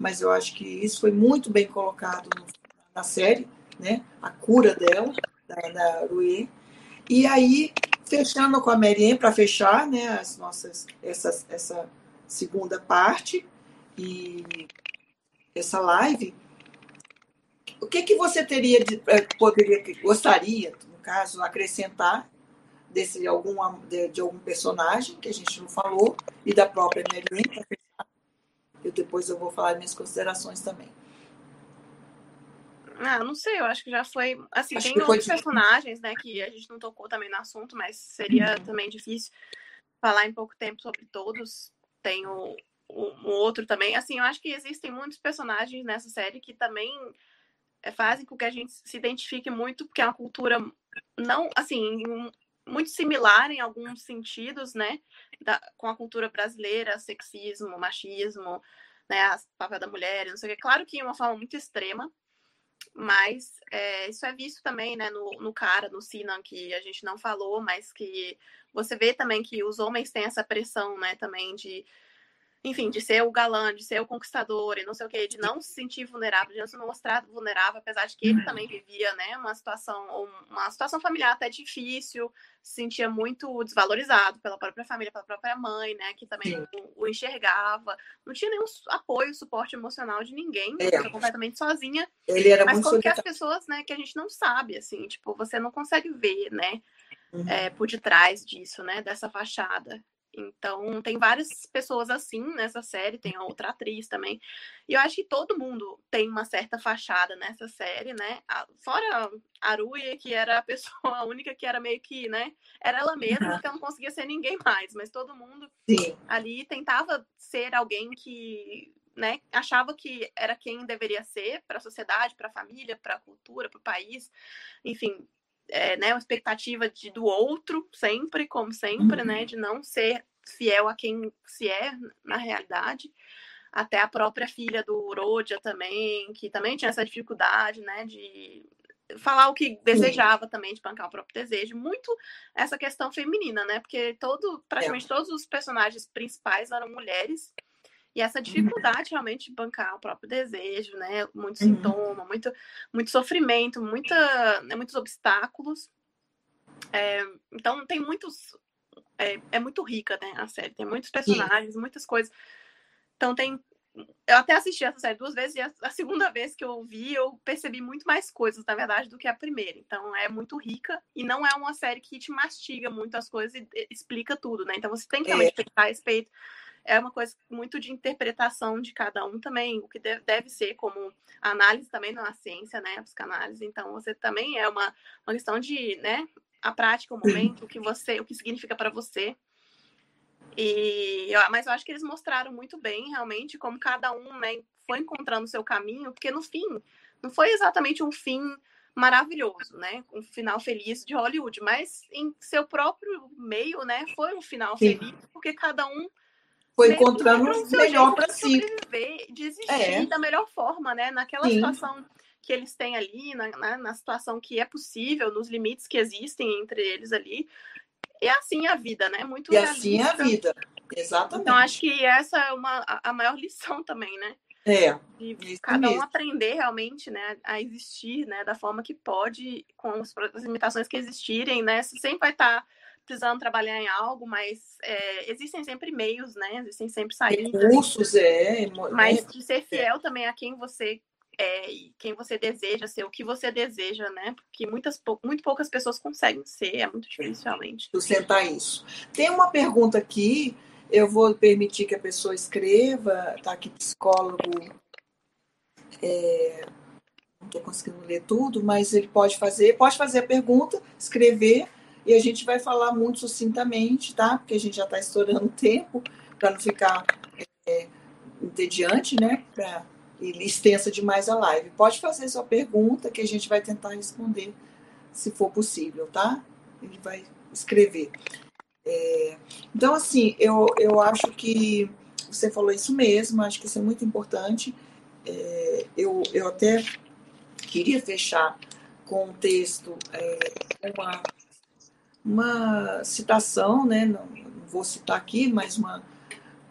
mas eu acho que isso foi muito bem colocado no, na série, né? A cura dela, da, da Rui. E aí, fechando com a Marianne, para fechar, né? As nossas, essa, essa segunda parte, e essa live, o que, que você teria de, eh, poderia, gostaria, no caso, acrescentar desse algum, de, de algum personagem que a gente não falou e da própria Marilyn? Eu depois eu vou falar minhas considerações também. Ah, não sei, eu acho que já foi. Assim, acho tem outros personagens, né, que a gente não tocou também no assunto, mas seria uhum. também difícil falar em pouco tempo sobre todos. Tem o, o, o, outro também. Assim, eu acho que existem muitos personagens nessa série que também é, fazem com que a gente se identifique muito, porque é uma cultura não, assim, muito similar em alguns sentidos, né, da, com a cultura brasileira, sexismo, machismo, né, a papel da mulher, não sei o que. Claro que de uma forma muito extrema, mas é, isso é visto também, né, no, no cara, no Sinan, que a gente não falou, mas que você vê também que os homens têm essa pressão, né, também de enfim, de ser o galã, de ser o conquistador e não sei o quê, de não se sentir vulnerável, de não se mostrar vulnerável, apesar de que ele também vivia, né, uma situação, uma situação familiar até difícil, se sentia muito desvalorizado pela própria família, pela própria mãe, né, que também o, o, enxergava, não tinha nenhum apoio, suporte emocional de ninguém, é. completamente sozinha. Ele era mas muito como que as pessoas, né, que a gente não sabe, assim, tipo, você não consegue ver, né, uhum. é, por detrás disso, né, dessa fachada. Então, tem várias pessoas assim nessa série, tem a outra atriz também. E eu acho que todo mundo tem uma certa fachada nessa série, né? Fora a Aruia, que era a pessoa única que era meio que, né? Era ela mesma, uhum. que não conseguia ser ninguém mais, mas todo mundo Sim. ali tentava ser alguém que, né, achava que era quem deveria ser para a sociedade, para a família, para a cultura, para o país. Enfim, é, né, uma expectativa de, do outro sempre, como sempre, né, uhum. né, de não ser fiel a quem se é na realidade. Até a própria filha do Rodia também, que também tinha essa dificuldade, né, de falar o que desejava também, de bancar o próprio desejo. Muito essa questão feminina, né, porque todo, praticamente é. todos os personagens principais eram mulheres. E essa dificuldade realmente de bancar o próprio desejo, né? Muito uhum. sintoma, muito, muito sofrimento, muita, né, muitos obstáculos. É, então tem muitos. É, é, muito rica, né? A série. Tem muitos personagens, Sim. muitas coisas. Então tem. Eu até assisti essa série duas vezes e a, a segunda vez que eu vi, eu percebi muito mais coisas, na verdade, do que a primeira. Então é muito rica e não é uma série que te mastiga muito as coisas e, e explica tudo, né? Então você tem que realmente é. pensar a respeito é uma coisa muito de interpretação de cada um também, o que deve ser como análise também na ciência, né, a psicanálise. Então, você também é uma, uma questão de, né, a prática, o momento, o que você, o que significa para você. E, mas eu acho que eles mostraram muito bem, realmente, como cada um, né, foi encontrando o seu caminho, porque no fim, não foi exatamente um fim maravilhoso, né? Um final feliz de Hollywood, mas em seu próprio meio, né? Foi um final Sim. feliz, porque cada um foi encontrando o melhor para si. Desistir é. da melhor forma, né? Naquela Sim. situação que eles têm ali, na, na, na, situação que é possível, nos limites que existem entre eles ali. E assim a vida, né? Muito E assim a vida, exatamente. Então, acho que essa é uma, a maior lição também, né? É. De cada um aprender realmente, né, a existir, né, da forma que pode, com as limitações que existirem, né? Você sempre vai estar. Precisando trabalhar em algo, mas é, existem sempre meios, né? Existem sempre saídas. Recursos, é. Mas é, de ser fiel é. também a quem você é, e quem você deseja ser, o que você deseja, né? Porque muitas, muito poucas pessoas conseguem ser, é muito difícil realmente. Sustentar isso. Tem uma pergunta aqui, eu vou permitir que a pessoa escreva, tá aqui psicólogo. É, não estou conseguindo ler tudo, mas ele pode fazer, pode fazer a pergunta, escrever e a gente vai falar muito sucintamente, tá? Porque a gente já está estourando o tempo, para não ficar é, entediante, né? Pra, e extensa demais a live. Pode fazer sua pergunta que a gente vai tentar responder, se for possível, tá? Ele vai escrever. É, então, assim, eu, eu acho que você falou isso mesmo, acho que isso é muito importante. É, eu, eu até queria fechar com um texto, é, uma uma citação, né, não, não vou citar aqui, mas uma,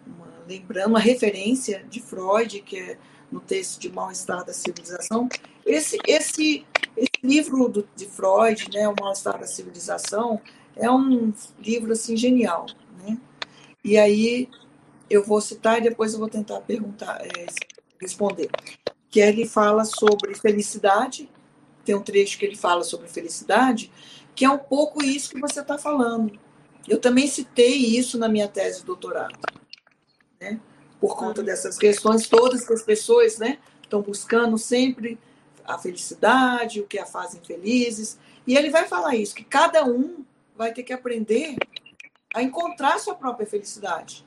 uma, lembrando, uma referência de Freud, que é no texto de Mal-Estar da Civilização. Esse, esse, esse livro do, de Freud, né, O Mal-Estar da Civilização, é um livro assim genial. Né? E aí eu vou citar e depois eu vou tentar perguntar, é, responder. Que ele fala sobre felicidade, tem um trecho que ele fala sobre felicidade, que é um pouco isso que você está falando. Eu também citei isso na minha tese de doutorado, né? por conta dessas questões todas que as pessoas né, estão buscando sempre a felicidade, o que a fazem felizes. E ele vai falar isso, que cada um vai ter que aprender a encontrar a sua própria felicidade.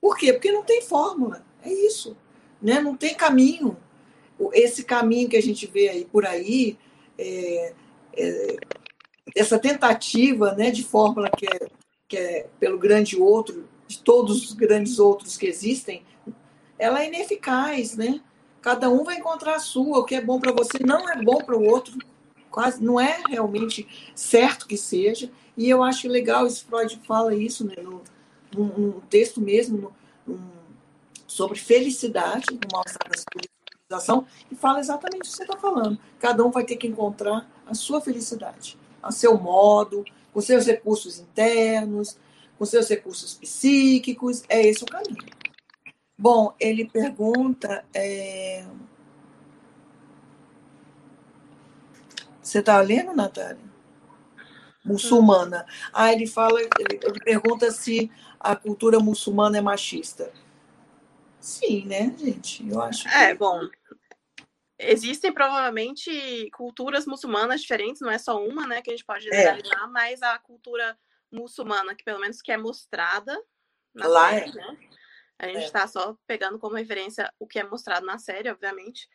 Por quê? Porque não tem fórmula. É isso. Né? Não tem caminho. Esse caminho que a gente vê aí por aí, é, é, essa tentativa né, de fórmula que é, que é pelo grande outro, de todos os grandes outros que existem, ela é ineficaz, né? Cada um vai encontrar a sua, o que é bom para você não é bom para o outro, quase não é realmente certo que seja. E eu acho legal, esse Freud fala isso né, no, num, texto mesmo num, sobre felicidade, no mal-estar da civilização, e fala exatamente o que você está falando. Cada um vai ter que encontrar a sua felicidade, a seu modo, com seus recursos internos, com seus recursos psíquicos. É esse o caminho. Bom, ele pergunta. É... Você está lendo, Natália? muçulmana. Ah, ele fala, ele, pergunta se a cultura muçulmana é machista. Sim, né, gente? Eu acho. Que... É, bom. Existem provavelmente culturas muçulmanas diferentes, não é só uma, né, que a gente pode é. generalizar, é. mas a cultura muçulmana, que pelo menos que é mostrada na Lá série, é. né? A gente está é. só pegando como referência o que é mostrado na série, obviamente.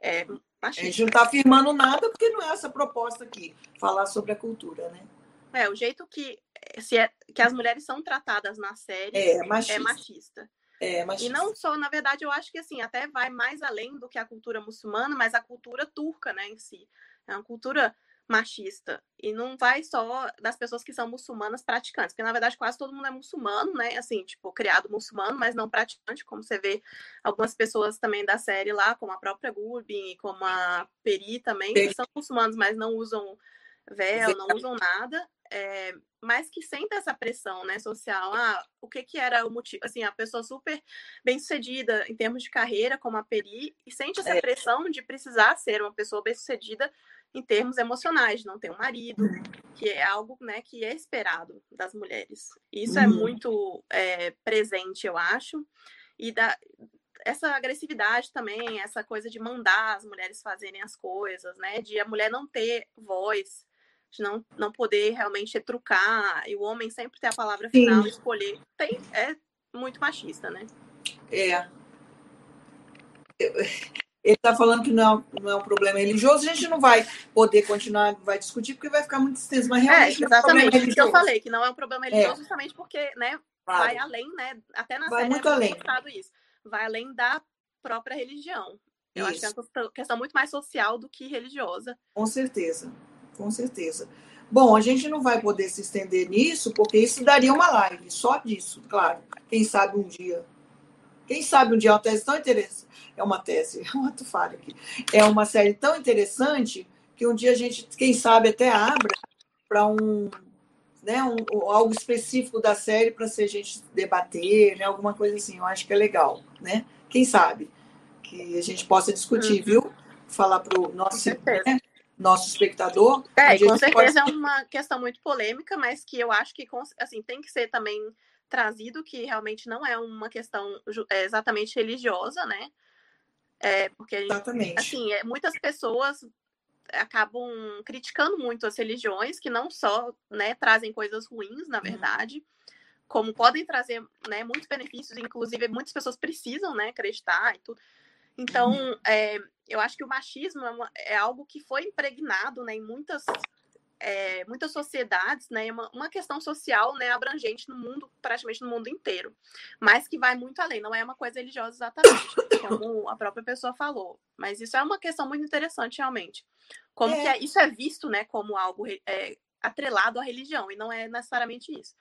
É machista. A gente não está afirmando nada porque não é essa proposta aqui, falar sobre a cultura, né? É, o jeito que, se é, que as mulheres são tratadas na série é machista. é machista. É, machista. E não só, na verdade, eu acho que assim, até vai mais além do que a cultura muçulmana, mas a cultura turca, né, em si. É uma cultura machista. E não vai só das pessoas que são muçulmanas praticantes, porque na verdade quase todo mundo é muçulmano, né? Assim, tipo, criado muçulmano, mas não praticante, como você vê algumas pessoas também da série lá, como a própria Gurbin, como a Peri também, que são muçulmanos, mas não usam véu, não usam nada. É, mas que sentem essa pressão né, social. Ah, o que, que era o motivo? Assim, a pessoa super bem sucedida em termos de carreira, como a Peri, e sente essa é. pressão de precisar ser uma pessoa bem sucedida em termos emocionais, não ter um marido, uhum. que é algo né, que é esperado das mulheres. Isso é uhum. é muito é, presente, eu acho. E da, essa agressividade também, essa coisa de mandar as mulheres fazerem as coisas, né? De a mulher não ter voz, de não, não poder realmente trucar, e o homem sempre ter a palavra final, Sim. escolher. Tem, é muito machista, né? É. Ele está falando que não, é não é um problema religioso, a gente não vai poder continuar, vai discutir, porque vai ficar muito extenso. Mas realmente é, exatamente, é um que eu falei, que não é um problema religioso, é. justamente porque né, claro. vai além, né? Até na vai série muito além. isso. Vai além da própria religião. Eu isso. acho que é uma questão muito mais social do que religiosa. Com certeza, com certeza. Bom, a gente não vai poder se estender nisso, porque isso daria uma live só disso, claro. Quem sabe um dia. Quem sabe um dia é uma tese tão interessante é uma tese, é um ato falho aqui. É uma série tão interessante que um dia a gente, quem sabe, até abra para um, né, um, algo específico da série para a gente debater, né, alguma coisa assim. Eu acho que é legal, né? Quem sabe que a gente possa discutir, uhum. viu? Falar para o nosso, né, nosso espectador. É, com certeza pode... é uma questão muito polêmica, mas que eu acho que assim tem que ser também trazido que realmente não é uma questão é, exatamente religiosa, né? É, porque Exatamente. assim, é, muitas pessoas acabam criticando muito as religiões, que não só né, trazem coisas ruins, na uhum. verdade, uhum. como podem trazer né, muitos benefícios, inclusive muitas pessoas precisam né, acreditar e tudo. Então, uhum. é, eu acho que o machismo é, uma, é, algo que foi impregnado né, em muitas é, muitas sociedades, né, uma, uma questão social, né, abrangente no mundo, praticamente no mundo inteiro, mas que vai muito além, não é uma coisa religiosa exatamente, como a própria pessoa falou, mas isso é uma questão muito interessante realmente, como é. que é, isso é visto, né, como algo é, atrelado à religião e não é necessariamente isso.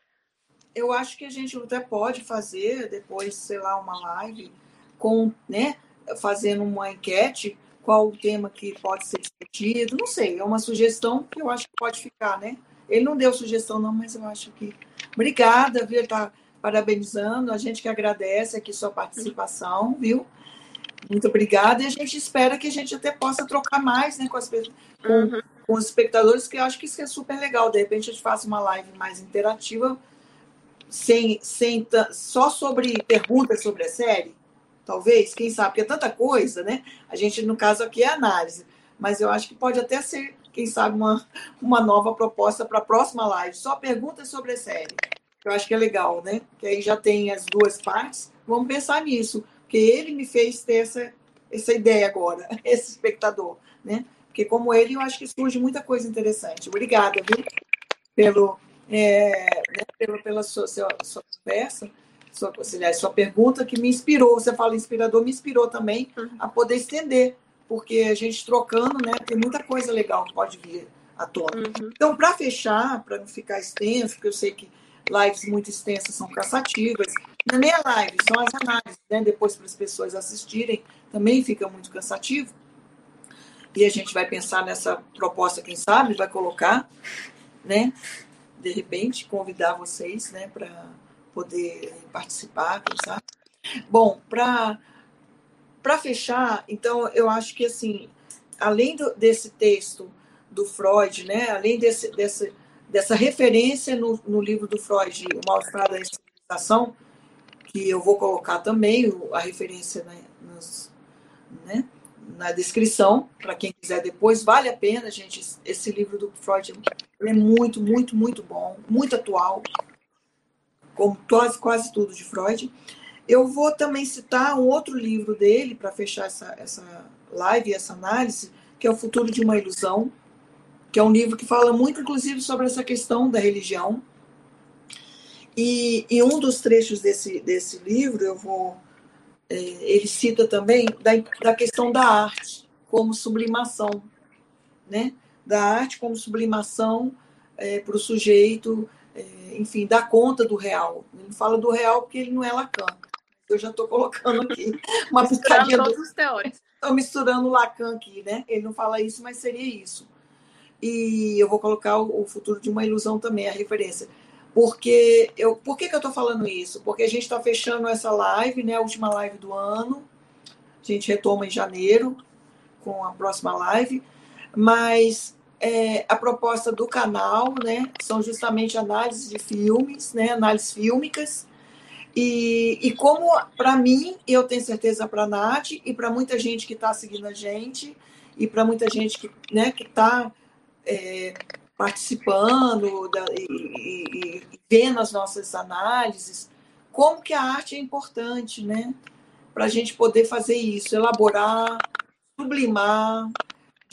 Eu acho que a gente até pode fazer depois, sei lá, uma live com, né, fazendo uma enquete qual o tema que pode ser discutido, não sei, é uma sugestão que eu acho que pode ficar, né? Ele não deu sugestão, não, mas eu acho que. Obrigada, viu? Ele está parabenizando, a gente que agradece aqui sua participação, viu? Muito obrigada, e a gente espera que a gente até possa trocar mais né, com, as, com, uhum. com os espectadores, que eu acho que isso é super legal. De repente a gente faça uma live mais interativa, sem, sem só sobre perguntas sobre a série, talvez, quem sabe, porque é tanta coisa, né? A gente, no caso aqui, é análise. mas eu acho que pode até ser, quem sabe, uma, uma nova proposta para a próxima live. Só perguntas sobre a série. Eu acho que é legal, né? Que aí já tem as duas partes. Vamos pensar nisso, porque ele me fez ter essa, essa ideia agora, esse espectador, né? Porque como ele, eu acho que surge muita coisa interessante. Obrigada, viu? Pelo, é, né, pelo, pela sua, sua, sua conversa, sua, aliás, sua pergunta que me inspirou. Você fala inspirador, me inspirou também uhum. a poder estender, porque a gente trocando, né? Tem muita coisa legal que pode vir à tona. Uhum. Então, para fechar, para não ficar extenso, porque eu sei que lives muito extensas são cansativas. Na minha live, são as análises, né? Depois para as pessoas assistirem, também fica muito cansativo e a gente vai pensar nessa proposta, quem sabe, vai colocar, né? De repente, convidar vocês, né, para poder participar, sabe. Bom, para fechar, então eu acho que assim, além do, desse texto do Freud, né, além desse, desse dessa referência no, no livro do Freud, O Mal-Estar da Civilização, que eu vou colocar também a referência né, nos, né, na descrição, para quem quiser depois. Vale a pena, gente. Esse livro do Freud é muito, muito, muito bom, muito atual, como quase, quase tudo de Freud. Eu vou também citar um outro livro dele, para fechar essa, essa live, essa análise, que é O Futuro de uma Ilusão, que é um livro que fala muito, inclusive, sobre essa questão da religião. E, e um dos trechos desse, desse livro, eu vou é, ele cita também da, da questão da arte como sublimação, né? Da arte como sublimação é, para o sujeito, enfim, dar conta do real. Ele fala do real porque ele não é Lacan. Eu já estou colocando aqui uma pitadinha. todos os teóricos. Estou misturando Lacan aqui, né? Ele não fala isso, mas seria isso. E eu vou colocar o, o futuro de uma ilusão também, a referência. Porque eu, por que, que eu estou falando isso? Porque a gente está fechando essa live, né, a última live do ano. A gente retoma em janeiro com a próxima live. Mas é, a proposta do canal, né, são justamente análises de filmes, né, análises fílmicas. E, e como, para mim, eu tenho certeza para a Nath, e para muita gente que está seguindo a gente, e para muita gente que né, está é, participando da, e, e, e, vendo as nossas análises, como que a arte é importante, né? Para a gente poder fazer isso, elaborar, sublimar,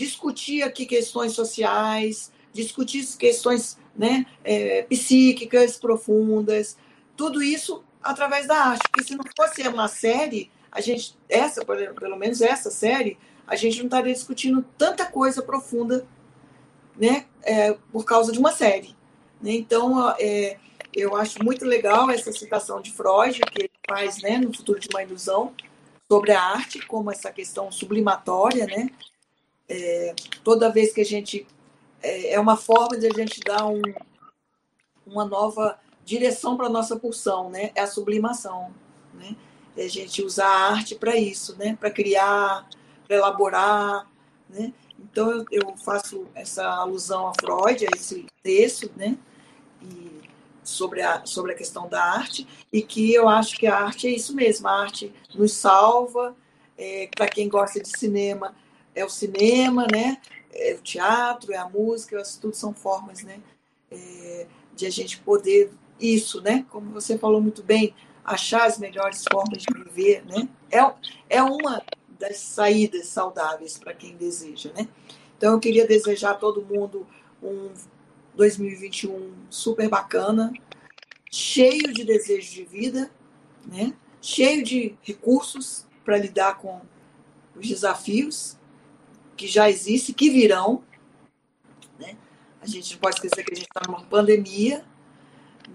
discutir aqui questões sociais, discutir questões né, é, psíquicas profundas, tudo isso através da arte. Porque se não fosse uma série, a gente, essa, pelo menos essa série, a gente não estaria discutindo tanta coisa profunda né, é, por causa de uma série. Né? Então, é, eu acho muito legal essa citação de Freud, que ele faz né, no Futuro de uma Ilusão, sobre a arte como essa questão sublimatória. Né? É, toda vez que a gente. É, é uma forma de a gente dar um, uma nova direção para a nossa pulsão, né? é a sublimação. Né? É a gente usar a arte para isso, né? para criar, para elaborar. Né? Então, eu, faço essa alusão a Freud, a esse texto, né? E sobre, a, sobre a questão da arte, e que eu acho que a arte é isso mesmo, a arte nos salva, é, para quem gosta de cinema, é o cinema, né? É o teatro, é a música, tudo são formas, né? É, de a gente poder isso, né? Como você falou muito bem, achar as melhores formas de viver, né? É, é uma das saídas saudáveis para quem deseja, né? Então eu queria desejar a todo mundo um 2021 super bacana, cheio de desejos de vida, né? Cheio de recursos para lidar com os desafios que já existem, que virão, né? A gente não pode esquecer que a gente está numa pandemia,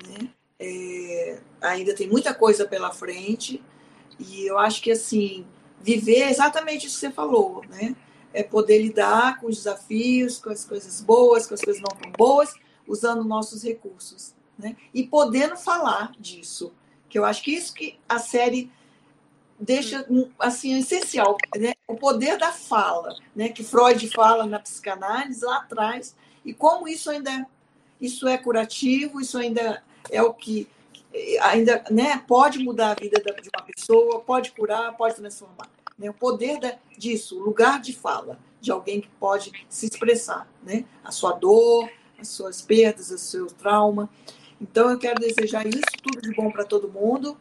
né? É, ainda tem muita coisa pela frente e eu acho que assim viver é exatamente isso que você falou, né? É poder lidar com os desafios, com as coisas boas, com as coisas não tão boas, usando nossos recursos, né? E podendo falar disso, que eu acho que isso que a série deixa assim essencial, né? O poder da fala, né? Que Freud fala na psicanálise lá atrás e como isso ainda é, isso é curativo, isso ainda é o que ainda né, pode mudar a vida de uma pessoa, pode curar, pode transformar. Né? O poder da, disso, o lugar de fala. de alguém que pode se expressar, né? A sua dor, as suas perdas, o seu trauma. Então, eu quero desejar isso, tudo de bom para todo mundo.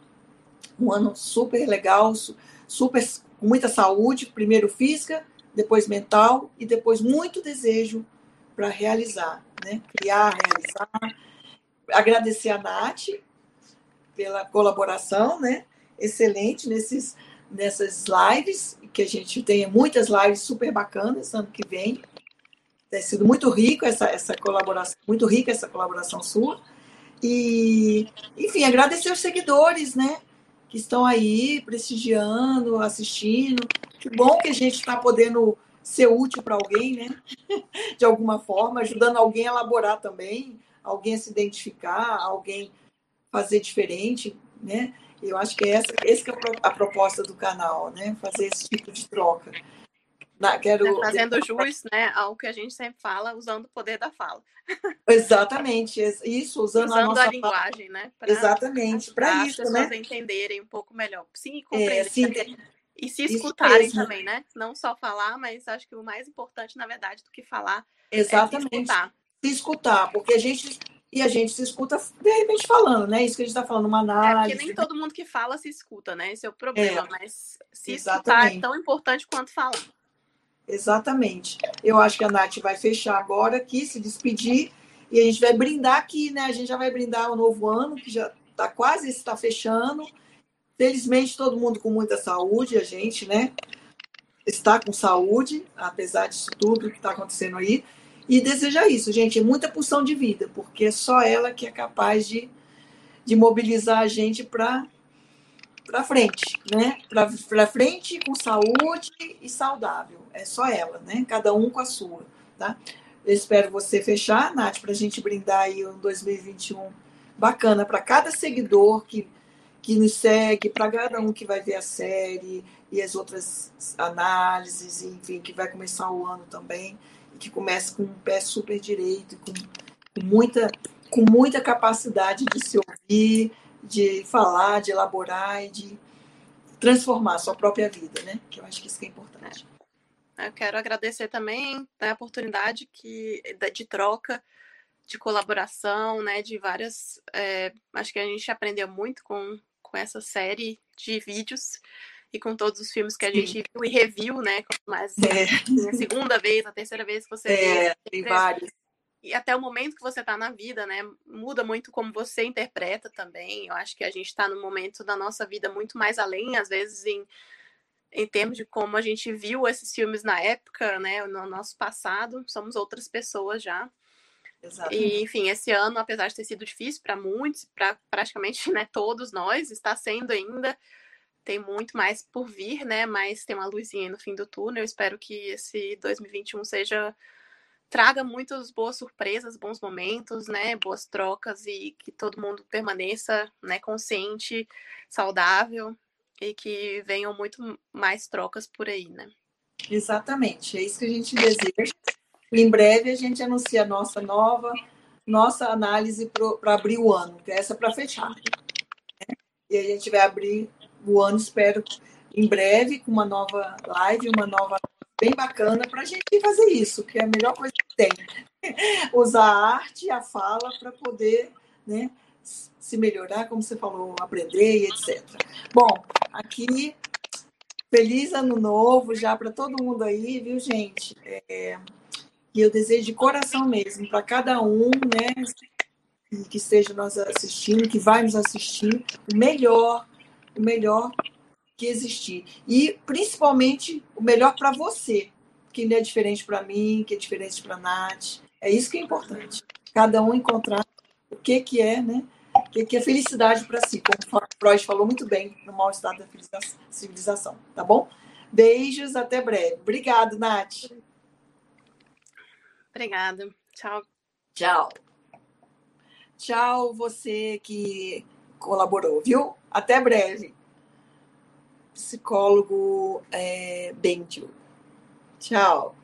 Um ano super legal, super com muita saúde, primeiro física, depois mental e depois muito desejo para realizar, né? Criar, realizar. Agradecer a Nath pela colaboração, né? Excelente nesses nessas lives, que a gente tenha muitas lives super bacanas ano que vem. Tem sido muito rico essa, essa colaboração, muito rica essa colaboração sua. E, enfim, agradecer os seguidores, né? Que estão aí prestigiando, assistindo. Que bom que a gente está podendo ser útil para alguém, né? De alguma forma, ajudando alguém a elaborar também, alguém a se identificar, alguém fazer diferente, né? Eu acho que é essa, essa que é a proposta do canal, né? Fazer esse tipo de troca. Na, quero... É, fazendo jus né, ao que a gente sempre fala, usando o poder da fala. Exatamente, isso, usando, usando a, nossa a linguagem, fala. né? Pra, Exatamente, para isso, as né? pessoas entenderem um pouco melhor. Sim, compreender. É, sim, e se escutarem também, né? Não só falar, mas acho que o mais importante, na verdade, do que falar Exatamente. é se escutar. Se escutar, porque a gente e a gente se escuta de repente falando, né? Isso que a gente está falando, uma análise. É porque nem todo mundo que fala se escuta, né? Esse é o problema, é, mas se exatamente. escutar é tão importante quanto falar. Exatamente. Eu acho que a Nath vai fechar agora aqui, se despedir, e a gente vai brindar aqui, né? A gente já vai brindar o novo ano, que já está quase está fechando. Felizmente, todo mundo com muita saúde, a gente, né? Está com saúde, apesar disso tudo que está acontecendo aí. E deseja isso, gente, muita pulsão de vida, porque é só ela que é capaz de, de mobilizar a gente para para frente, né? Para frente com saúde e saudável. É só ela, né? Cada um com a sua, tá? Eu espero você fechar, Nath, para a gente brindar aí um 2021 bacana para cada seguidor que, que nos segue, para cada um que vai ver a série e as outras análises, enfim, que vai começar o ano também que começa com um pé super direito, com, com, muita, com muita capacidade de se ouvir, de falar, de elaborar e de transformar a sua própria vida, né? Que eu acho que isso que é importante. Eu quero agradecer também né, a oportunidade que, de troca, de colaboração, né? De várias. É, acho que a gente aprendeu muito com, com essa série de vídeos e com todos os filmes que a gente viu e reviu, né? Mais é. a segunda vez, a terceira vez que você é, vê. Tem vários. E até o momento que você está na vida, né? Muda muito como você interpreta também. Eu acho que a gente está num momento da nossa vida muito mais além, às vezes, em, em termos de como a gente viu esses filmes na época, né? No nosso passado, somos outras pessoas já. Exatamente. E, enfim, esse ano, apesar de ter sido difícil para muitos, para praticamente né, todos nós, está sendo ainda tem muito mais por vir, né? Mas tem uma luzinha no fim do túnel. Eu espero que esse 2021 seja traga muitas boas surpresas, bons momentos, né? Boas trocas e que todo mundo permaneça, né, consciente, saudável e que venham muito mais trocas por aí, né? Exatamente, é isso que a gente deseja. Em breve a gente anuncia a nossa nova nossa análise para abrir o ano, que é essa para fechar. E a gente vai abrir o ano, espero, em breve, com uma nova live, uma nova bem bacana para a gente fazer isso, que é a melhor coisa que tem. Usar a arte a fala para poder né, se melhorar, como você falou, aprender e etc. Bom, aqui, feliz ano novo já para todo mundo aí, viu, gente? É, e eu desejo de coração mesmo, para cada um, né, que esteja nos assistindo, que vai nos assistir, o melhor o melhor que existir. E, principalmente, o melhor para você, que não é diferente para mim, que é diferente para a Nath. É isso que é importante. Cada um encontrar o que, que é, né? O que, que é felicidade para si, como Freud falou muito bem no mau estado da civilização. Tá bom? Beijos, até breve. Obrigado, Nath. Obrigada. Tchau. Tchau. Tchau, você que colaborou, viu? Até breve. Psicólogo é, Bendio. Tchau.